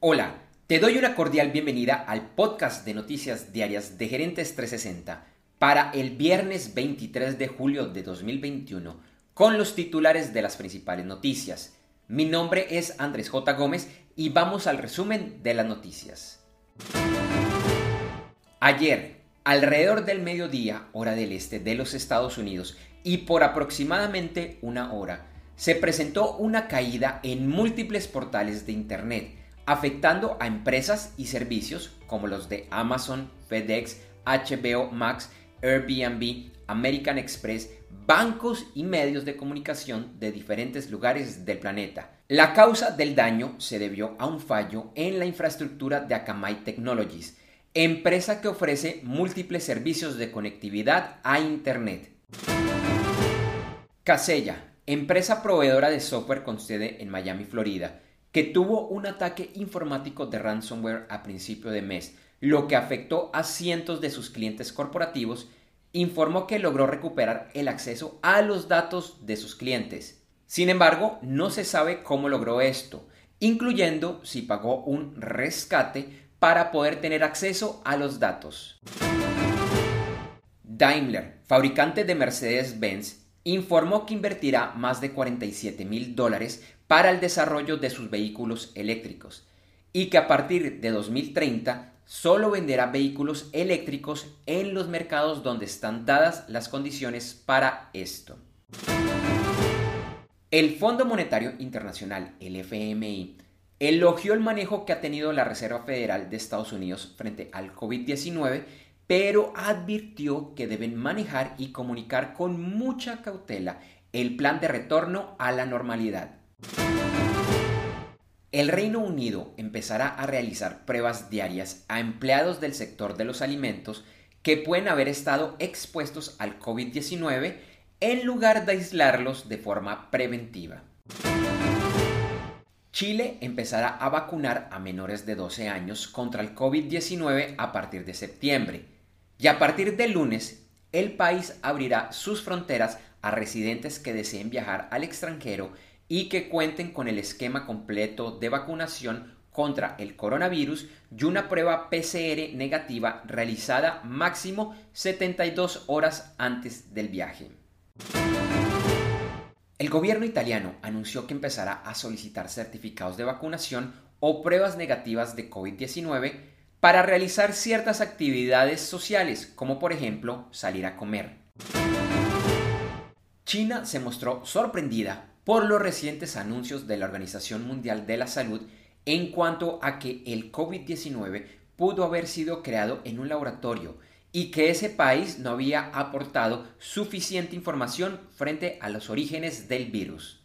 Hola, te doy una cordial bienvenida al podcast de noticias diarias de Gerentes 360 para el viernes 23 de julio de 2021 con los titulares de las principales noticias. Mi nombre es Andrés J. Gómez y vamos al resumen de las noticias. Ayer, alrededor del mediodía, hora del este de los Estados Unidos, y por aproximadamente una hora, se presentó una caída en múltiples portales de Internet afectando a empresas y servicios como los de Amazon, FedEx, HBO Max, Airbnb, American Express, bancos y medios de comunicación de diferentes lugares del planeta. La causa del daño se debió a un fallo en la infraestructura de Akamai Technologies, empresa que ofrece múltiples servicios de conectividad a Internet. Casella, empresa proveedora de software con sede en Miami, Florida, que tuvo un ataque informático de ransomware a principio de mes, lo que afectó a cientos de sus clientes corporativos, informó que logró recuperar el acceso a los datos de sus clientes. Sin embargo, no se sabe cómo logró esto, incluyendo si pagó un rescate para poder tener acceso a los datos. Daimler, fabricante de Mercedes-Benz, informó que invertirá más de 47 mil dólares para el desarrollo de sus vehículos eléctricos y que a partir de 2030 solo venderá vehículos eléctricos en los mercados donde están dadas las condiciones para esto. El Fondo Monetario Internacional, el FMI, elogió el manejo que ha tenido la Reserva Federal de Estados Unidos frente al COVID-19, pero advirtió que deben manejar y comunicar con mucha cautela el plan de retorno a la normalidad. El Reino Unido empezará a realizar pruebas diarias a empleados del sector de los alimentos que pueden haber estado expuestos al COVID-19 en lugar de aislarlos de forma preventiva. Chile empezará a vacunar a menores de 12 años contra el COVID-19 a partir de septiembre y a partir de lunes el país abrirá sus fronteras a residentes que deseen viajar al extranjero y que cuenten con el esquema completo de vacunación contra el coronavirus y una prueba PCR negativa realizada máximo 72 horas antes del viaje. El gobierno italiano anunció que empezará a solicitar certificados de vacunación o pruebas negativas de COVID-19 para realizar ciertas actividades sociales, como por ejemplo salir a comer. China se mostró sorprendida por los recientes anuncios de la Organización Mundial de la Salud en cuanto a que el COVID-19 pudo haber sido creado en un laboratorio y que ese país no había aportado suficiente información frente a los orígenes del virus.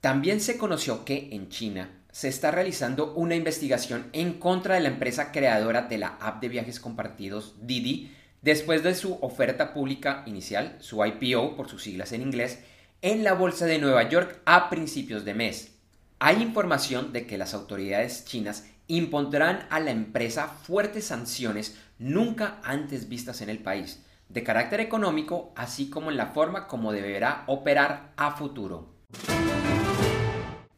También se conoció que en China se está realizando una investigación en contra de la empresa creadora de la app de viajes compartidos Didi después de su oferta pública inicial, su IPO por sus siglas en inglés, en la Bolsa de Nueva York a principios de mes. Hay información de que las autoridades chinas impondrán a la empresa fuertes sanciones nunca antes vistas en el país, de carácter económico, así como en la forma como deberá operar a futuro.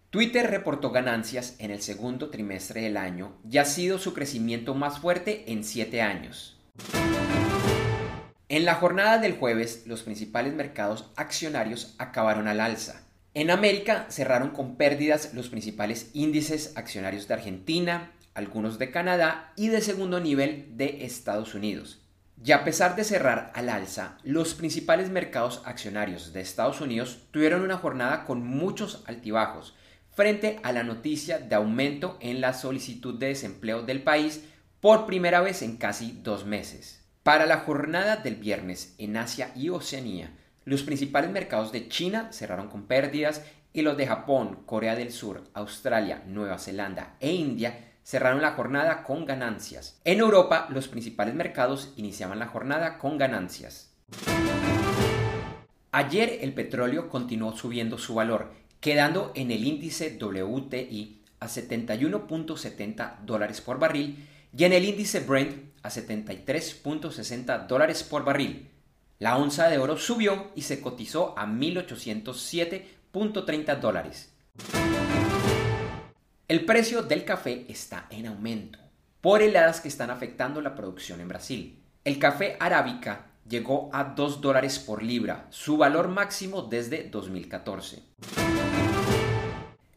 Twitter reportó ganancias en el segundo trimestre del año y ha sido su crecimiento más fuerte en siete años. En la jornada del jueves, los principales mercados accionarios acabaron al alza. En América cerraron con pérdidas los principales índices accionarios de Argentina, algunos de Canadá y de segundo nivel de Estados Unidos. Y a pesar de cerrar al alza, los principales mercados accionarios de Estados Unidos tuvieron una jornada con muchos altibajos frente a la noticia de aumento en la solicitud de desempleo del país por primera vez en casi dos meses. Para la jornada del viernes en Asia y Oceanía, los principales mercados de China cerraron con pérdidas y los de Japón, Corea del Sur, Australia, Nueva Zelanda e India cerraron la jornada con ganancias. En Europa, los principales mercados iniciaban la jornada con ganancias. Ayer el petróleo continuó subiendo su valor, quedando en el índice WTI a 71.70 dólares por barril y en el índice Brent a 73.60 dólares por barril. La onza de oro subió y se cotizó a 1.807.30 dólares. El precio del café está en aumento por heladas que están afectando la producción en Brasil. El café arábica llegó a 2 dólares por libra, su valor máximo desde 2014.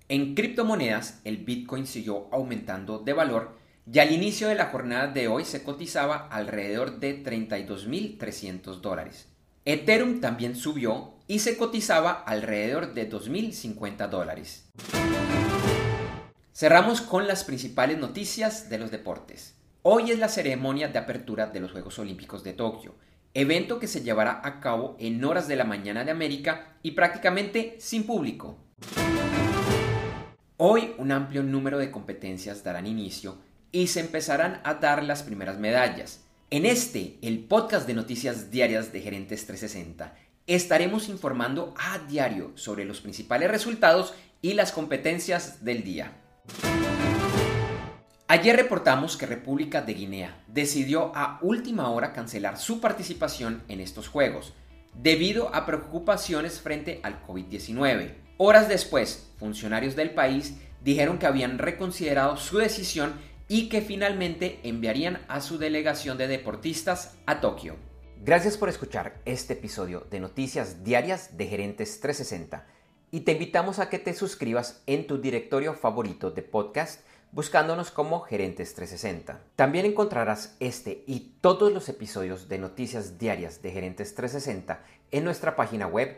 En criptomonedas, el Bitcoin siguió aumentando de valor y al inicio de la jornada de hoy se cotizaba alrededor de 32.300 dólares. Ethereum también subió y se cotizaba alrededor de 2.050 dólares. Cerramos con las principales noticias de los deportes. Hoy es la ceremonia de apertura de los Juegos Olímpicos de Tokio, evento que se llevará a cabo en horas de la mañana de América y prácticamente sin público. Hoy un amplio número de competencias darán inicio y se empezarán a dar las primeras medallas. En este, el podcast de noticias diarias de Gerentes 360, estaremos informando a diario sobre los principales resultados y las competencias del día. Ayer reportamos que República de Guinea decidió a última hora cancelar su participación en estos Juegos, debido a preocupaciones frente al COVID-19. Horas después, funcionarios del país dijeron que habían reconsiderado su decisión y que finalmente enviarían a su delegación de deportistas a Tokio. Gracias por escuchar este episodio de Noticias Diarias de Gerentes 360 y te invitamos a que te suscribas en tu directorio favorito de podcast buscándonos como Gerentes 360. También encontrarás este y todos los episodios de Noticias Diarias de Gerentes 360 en nuestra página web